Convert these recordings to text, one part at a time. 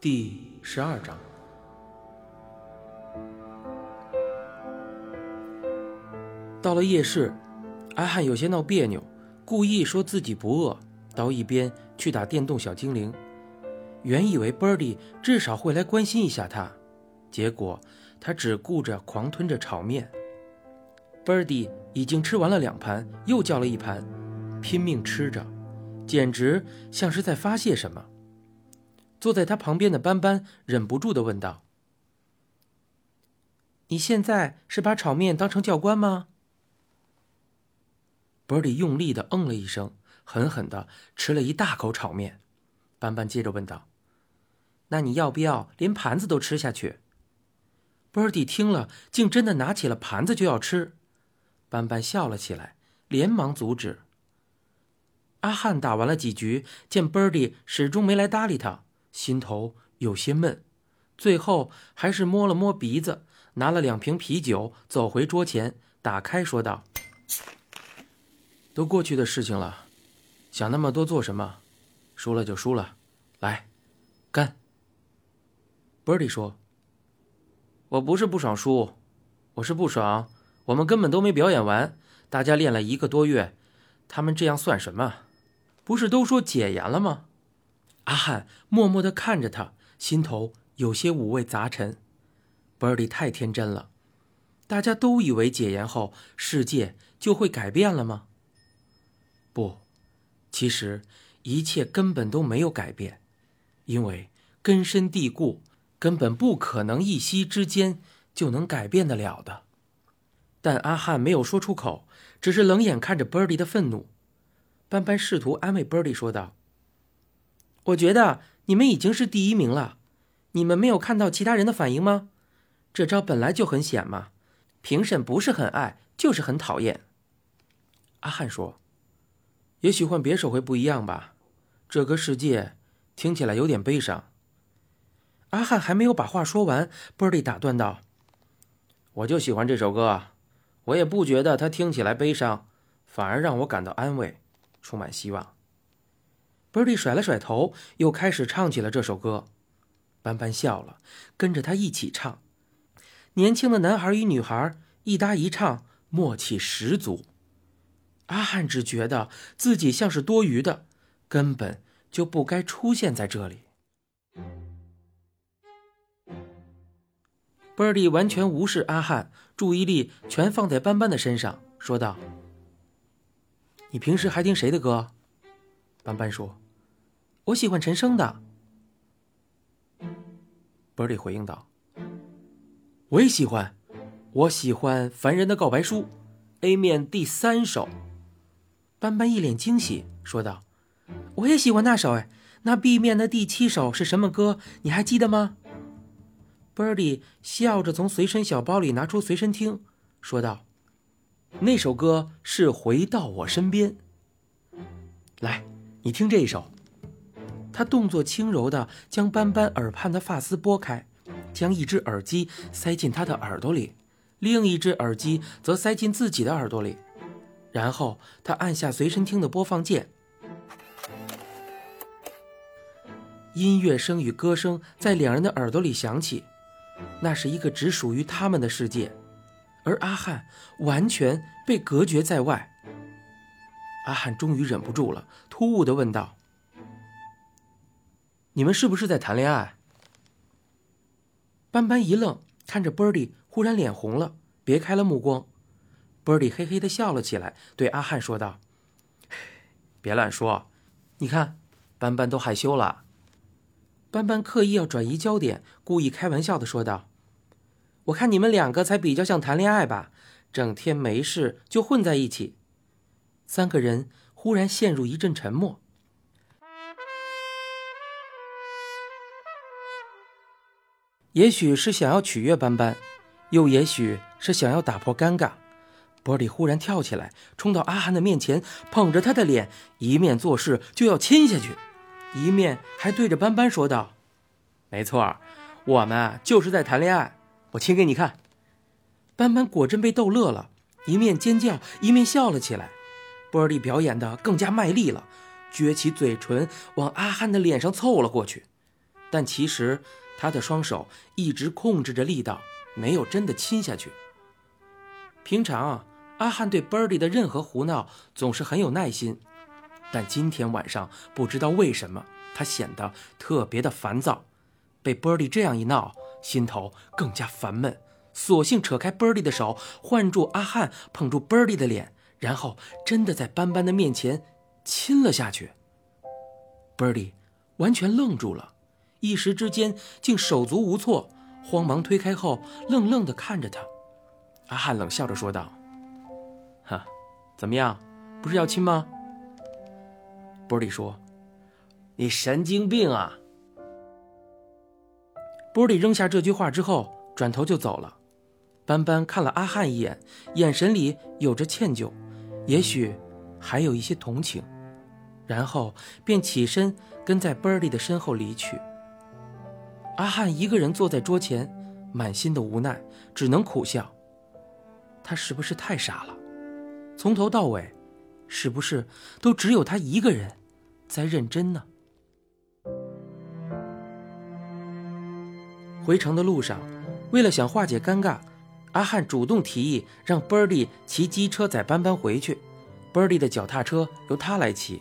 第十二章。到了夜市，阿汉有些闹别扭，故意说自己不饿，到一边去打电动小精灵。原以为 Birdy 至少会来关心一下他，结果他只顾着狂吞着炒面。Birdy 已经吃完了两盘，又叫了一盘，拼命吃着，简直像是在发泄什么。坐在他旁边的斑斑忍不住的问道：“你现在是把炒面当成教官吗？”Birdy 用力的嗯了一声，狠狠的吃了一大口炒面。斑斑接着问道：“那你要不要连盘子都吃下去？”Birdy 听了，竟真的拿起了盘子就要吃。斑斑笑了起来，连忙阻止。阿汉打完了几局，见 Birdy 始终没来搭理他，心头有些闷，最后还是摸了摸鼻子，拿了两瓶啤酒，走回桌前，打开说道：“都过去的事情了，想那么多做什么？输了就输了，来，干。”Birdy 说：“我不是不爽输，我是不爽。”我们根本都没表演完，大家练了一个多月，他们这样算什么？不是都说解严了吗？阿汉默默地看着他，心头有些五味杂陈。Birdy 太天真了，大家都以为解严后世界就会改变了吗？不，其实一切根本都没有改变，因为根深蒂固，根本不可能一夕之间就能改变得了的。但阿汉没有说出口，只是冷眼看着 Birdy 的愤怒。斑斑试图安慰 Birdy 说道：“我觉得你们已经是第一名了，你们没有看到其他人的反应吗？这招本来就很险嘛，评审不是很爱，就是很讨厌。”阿汉说：“也许换别手会不一样吧。这个世界听起来有点悲伤。”阿汉还没有把话说完波利打断道：“我就喜欢这首歌。”我也不觉得它听起来悲伤，反而让我感到安慰，充满希望。Birdy 甩了甩头，又开始唱起了这首歌。斑斑笑了，跟着他一起唱。年轻的男孩与女孩一搭一唱，默契十足。阿汉只觉得自己像是多余的，根本就不该出现在这里。Birdy 完全无视阿汉，注意力全放在斑斑的身上，说道：“你平时还听谁的歌？”斑斑说：“我喜欢陈升的。”Birdy 回应道：“我也喜欢，我喜欢《凡人的告白书》A 面第三首。”斑斑一脸惊喜，说道：“我也喜欢那首。哎，那 B 面的第七首是什么歌？你还记得吗？” Birdy 笑着从随身小包里拿出随身听，说道：“那首歌是《回到我身边》。来，你听这一首。”他动作轻柔地将斑斑耳畔的发丝拨开，将一只耳机塞进他的耳朵里，另一只耳机则塞进自己的耳朵里。然后他按下随身听的播放键，音乐声与歌声在两人的耳朵里响起。那是一个只属于他们的世界，而阿汉完全被隔绝在外。阿汉终于忍不住了，突兀的问道：“你们是不是在谈恋爱？”斑斑一愣，看着 Birdy，忽然脸红了，别开了目光。Birdy 嘿嘿的笑了起来，对阿汉说道：“别乱说，你看，斑斑都害羞了。”斑斑刻意要转移焦点，故意开玩笑的说道：“我看你们两个才比较像谈恋爱吧，整天没事就混在一起。”三个人忽然陷入一阵沉默。也许是想要取悦斑斑，又也许是想要打破尴尬，波里忽然跳起来，冲到阿汉的面前，捧着他的脸，一面做事就要亲下去。一面还对着斑斑说道：“没错，我们就是在谈恋爱，我亲给你看。”斑斑果真被逗乐了，一面尖叫，一面笑了起来。波利表演的更加卖力了，撅起嘴唇往阿汉的脸上凑了过去。但其实他的双手一直控制着力道，没有真的亲下去。平常啊阿汉对 Birdy 的任何胡闹总是很有耐心，但今天晚上不知道为什么他显得特别的烦躁。被 Birdy 这样一闹，心头更加烦闷，索性扯开 Birdy 的手，换住阿汉，捧住 Birdy 的脸，然后真的在斑斑的面前亲了下去。Birdy 完全愣住了，一时之间竟手足无措，慌忙推开后，愣愣地看着他。阿汉冷笑着说道：“哈，怎么样，不是要亲吗波利说：“你神经病啊！”波利扔下这句话之后，转头就走了。斑斑看了阿汉一眼，眼神里有着歉疚，也许还有一些同情，然后便起身跟在波利的身后离去。阿汉一个人坐在桌前，满心的无奈，只能苦笑。他是不是太傻了？从头到尾，是不是都只有他一个人在认真呢？回城的路上，为了想化解尴尬，阿汉主动提议让 Birdy 骑机车载斑斑回去，Birdy 的脚踏车由他来骑。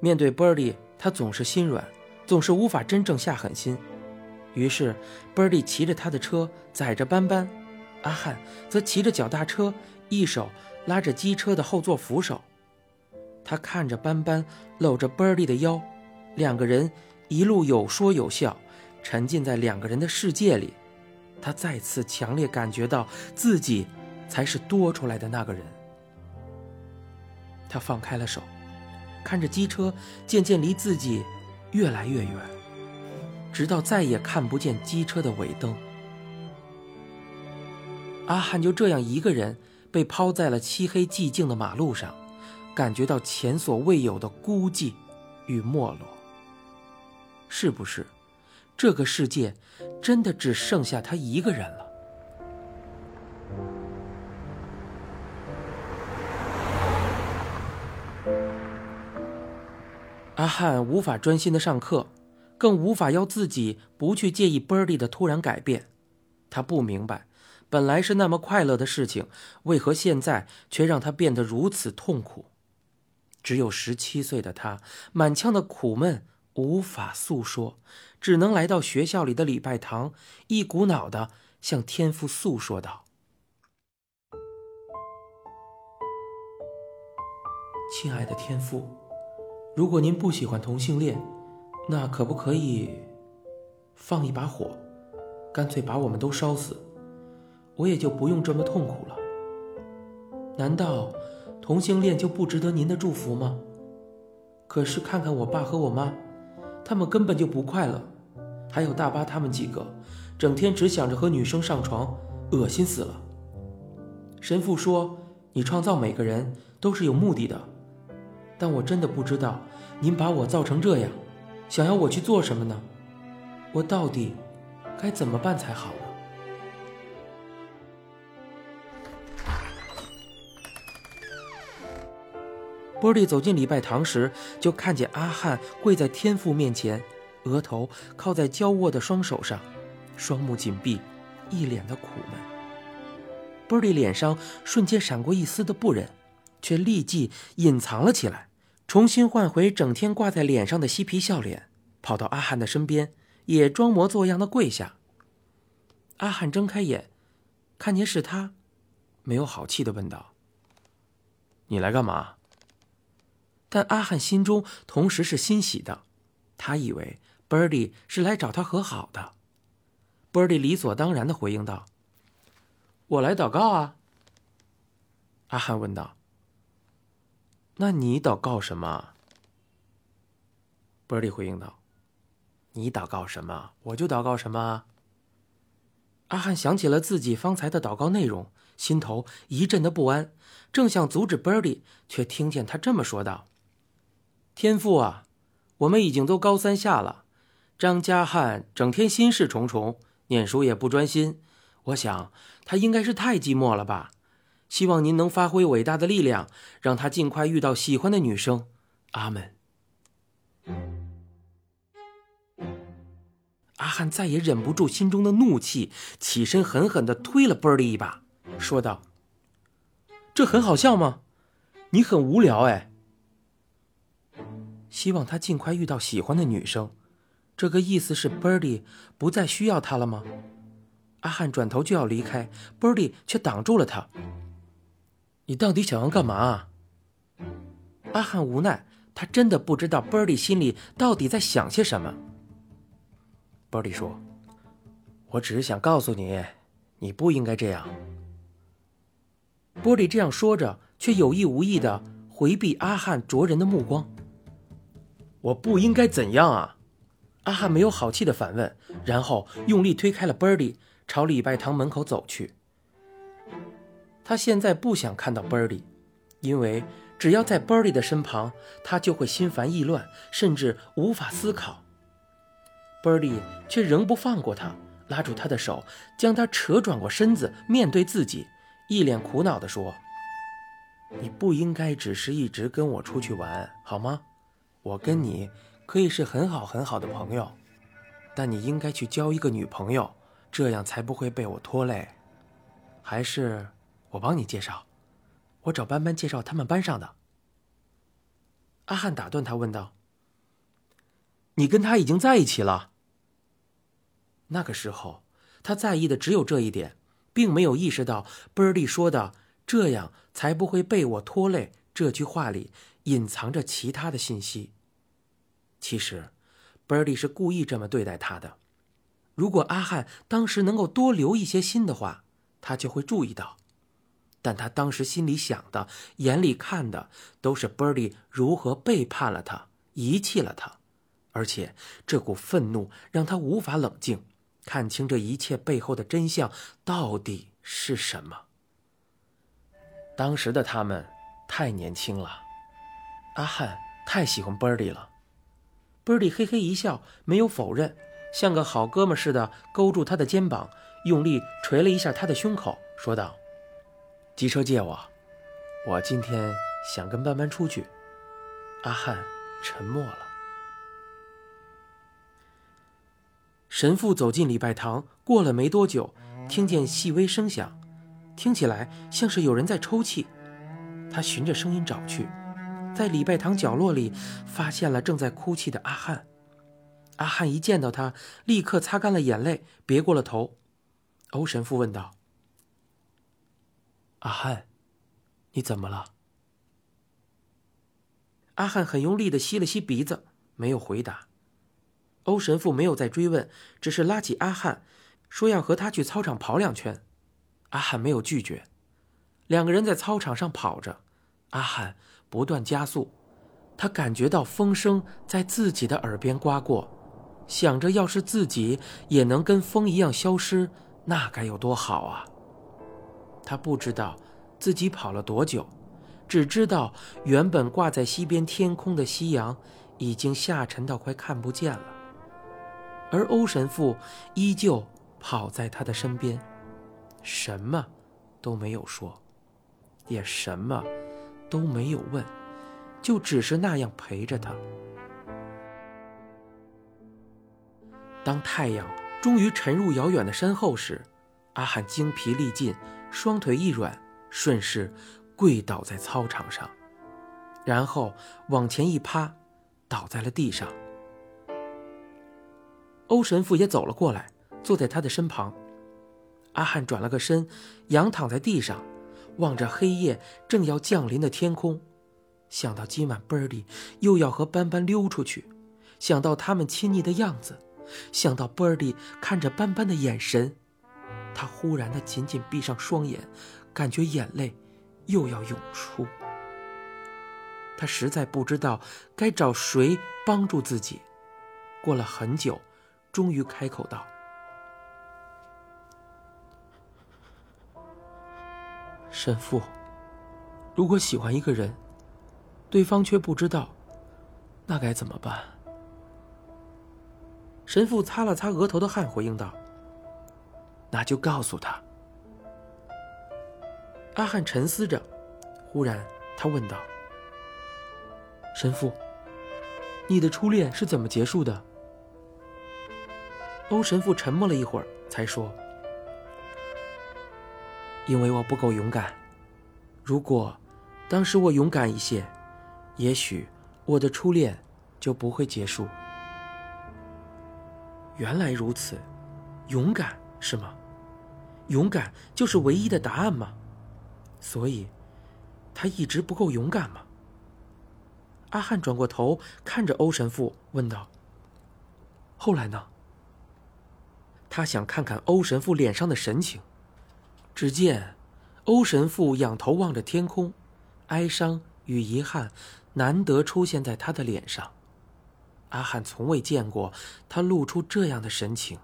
面对 Birdy，他总是心软，总是无法真正下狠心。于是，Birdy 骑着他的车载着斑斑，阿汉则骑着脚踏车，一手拉着机车的后座扶手。他看着斑斑搂着 Birdy 的腰，两个人一路有说有笑。沉浸在两个人的世界里，他再次强烈感觉到自己才是多出来的那个人。他放开了手，看着机车渐渐离自己越来越远，直到再也看不见机车的尾灯。阿汉就这样一个人被抛在了漆黑寂静的马路上，感觉到前所未有的孤寂与没落。是不是？这个世界真的只剩下他一个人了。阿汉无法专心的上课，更无法要自己不去介意 Birdy 的突然改变。他不明白，本来是那么快乐的事情，为何现在却让他变得如此痛苦？只有十七岁的他，满腔的苦闷。无法诉说，只能来到学校里的礼拜堂，一股脑的向天父诉说道：“亲爱的天父，如果您不喜欢同性恋，那可不可以放一把火，干脆把我们都烧死，我也就不用这么痛苦了？难道同性恋就不值得您的祝福吗？可是看看我爸和我妈。”他们根本就不快乐，还有大巴他们几个，整天只想着和女生上床，恶心死了。神父说：“你创造每个人都是有目的的，但我真的不知道，您把我造成这样，想要我去做什么呢？我到底该怎么办才好呢？”波利走进礼拜堂时，就看见阿汉跪在天父面前，额头靠在交握的双手上，双目紧闭，一脸的苦闷。波利脸上瞬间闪过一丝的不忍，却立即隐藏了起来，重新换回整天挂在脸上的嬉皮笑脸，跑到阿汉的身边，也装模作样的跪下。阿汉睁开眼，看见是他，没有好气的问道：“你来干嘛？”但阿汉心中同时是欣喜的，他以为 Birdy 是来找他和好的。Birdy 理所当然的回应道：“我来祷告啊。”阿汉问道：“那你祷告什么？”Birdy 回应道：“你祷告什么，我就祷告什么。”阿汉想起了自己方才的祷告内容，心头一阵的不安，正想阻止 Birdy，却听见他这么说道。天父啊，我们已经都高三下了，张家汉整天心事重重，念书也不专心，我想他应该是太寂寞了吧。希望您能发挥伟大的力量，让他尽快遇到喜欢的女生。阿门。阿汉再也忍不住心中的怒气，起身狠狠地推了 Birdy 一把，说道：“这很好笑吗？你很无聊哎。希望他尽快遇到喜欢的女生，这个意思是 Birdy 不再需要他了吗？”阿汉转头就要离开，Birdy 却挡住了他。“你到底想要干嘛？”阿汉无奈，他真的不知道 Birdy 心里到底在想些什么。Birdy 说：“我只是想告诉你，你不应该这样。”Birdy 这样说着，却有意无意的回避阿汉灼人的目光。“我不应该怎样啊？”阿汉没有好气的反问，然后用力推开了 Birdy，朝礼拜堂门口走去。他现在不想看到 Birdy，因为只要在 Birdy 的身旁，他就会心烦意乱，甚至无法思考。Birdy 却仍不放过他，拉住他的手，将他扯转过身子，面对自己，一脸苦恼地说：“你不应该只是一直跟我出去玩，好吗？我跟你可以是很好很好的朋友，但你应该去交一个女朋友，这样才不会被我拖累。还是我帮你介绍，我找班班介绍他们班上的。”阿汉打断他，问道：“你跟他已经在一起了？”那个时候，他在意的只有这一点，并没有意识到 Birdy 说的“这样才不会被我拖累”这句话里隐藏着其他的信息。其实，Birdy 是故意这么对待他的。如果阿汉当时能够多留一些心的话，他就会注意到。但他当时心里想的、眼里看的，都是 Birdy 如何背叛了他、遗弃了他，而且这股愤怒让他无法冷静。看清这一切背后的真相到底是什么？当时的他们太年轻了，阿汉太喜欢 Birdy 了。Birdy 嘿嘿一笑，没有否认，像个好哥们似的勾住他的肩膀，用力捶了一下他的胸口，说道：“机车借我，我今天想跟班班出去。”阿汉沉默了。神父走进礼拜堂，过了没多久，听见细微声响，听起来像是有人在抽泣。他循着声音找去，在礼拜堂角落里发现了正在哭泣的阿汉。阿汉一见到他，立刻擦干了眼泪，别过了头。欧神父问道：“阿汉，你怎么了？”阿汉很用力地吸了吸鼻子，没有回答。欧神父没有再追问，只是拉起阿汉，说要和他去操场跑两圈。阿汉没有拒绝。两个人在操场上跑着，阿汉不断加速。他感觉到风声在自己的耳边刮过，想着要是自己也能跟风一样消失，那该有多好啊！他不知道自己跑了多久，只知道原本挂在西边天空的夕阳已经下沉到快看不见了。而欧神父依旧跑在他的身边，什么都没有说，也什么都没有问，就只是那样陪着他。当太阳终于沉入遥远的身后时，阿汉精疲力尽，双腿一软，顺势跪倒在操场上，然后往前一趴，倒在了地上。欧神父也走了过来，坐在他的身旁。阿汉转了个身，仰躺在地上，望着黑夜正要降临的天空，想到今晚 Birdy 又要和斑斑溜出去，想到他们亲昵的样子，想到 Birdy 看着斑斑的眼神，他忽然的紧紧闭上双眼，感觉眼泪又要涌出。他实在不知道该找谁帮助自己。过了很久。终于开口道：“神父，如果喜欢一个人，对方却不知道，那该怎么办？”神父擦了擦额头的汗，回应道：“那就告诉他。”阿汉沉思着，忽然他问道：“神父，你的初恋是怎么结束的？”欧神父沉默了一会儿，才说：“因为我不够勇敢。如果当时我勇敢一些，也许我的初恋就不会结束。”原来如此，勇敢是吗？勇敢就是唯一的答案吗？所以，他一直不够勇敢吗？阿汉转过头看着欧神父，问道：“后来呢？”他想看看欧神父脸上的神情。只见欧神父仰头望着天空，哀伤与遗憾难得出现在他的脸上。阿汉从未见过他露出这样的神情。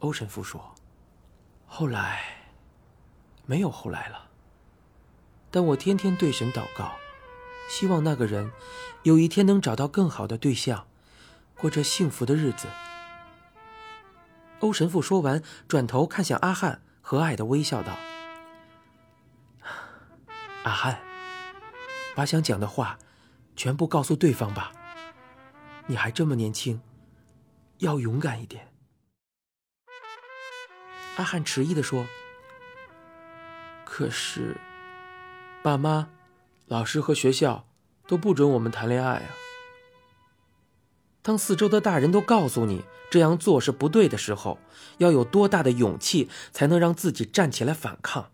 欧神父说：“后来，没有后来了。但我天天对神祷告，希望那个人有一天能找到更好的对象，过着幸福的日子。”欧神父说完，转头看向阿汉，和蔼的微笑道：“阿汉，把想讲的话全部告诉对方吧。你还这么年轻，要勇敢一点。”阿汉迟疑的说：“可是，爸妈、老师和学校都不准我们谈恋爱啊。”当四周的大人都告诉你这样做是不对的时候，要有多大的勇气才能让自己站起来反抗？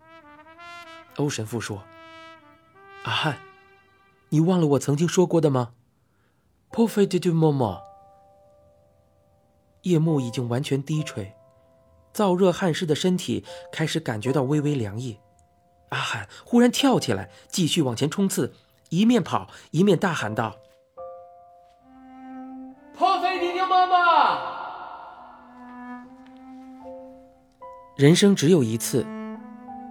欧神父说：“阿汉，你忘了我曾经说过的吗 p o f e t du m o m e。”夜幕已经完全低垂，燥热汗湿的身体开始感觉到微微凉意。阿汉忽然跳起来，继续往前冲刺，一面跑一面大喊道。人生只有一次，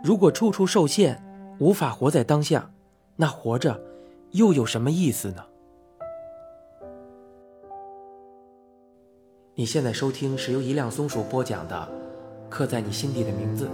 如果处处受限，无法活在当下，那活着又有什么意思呢？你现在收听是由一辆松鼠播讲的《刻在你心底的名字》。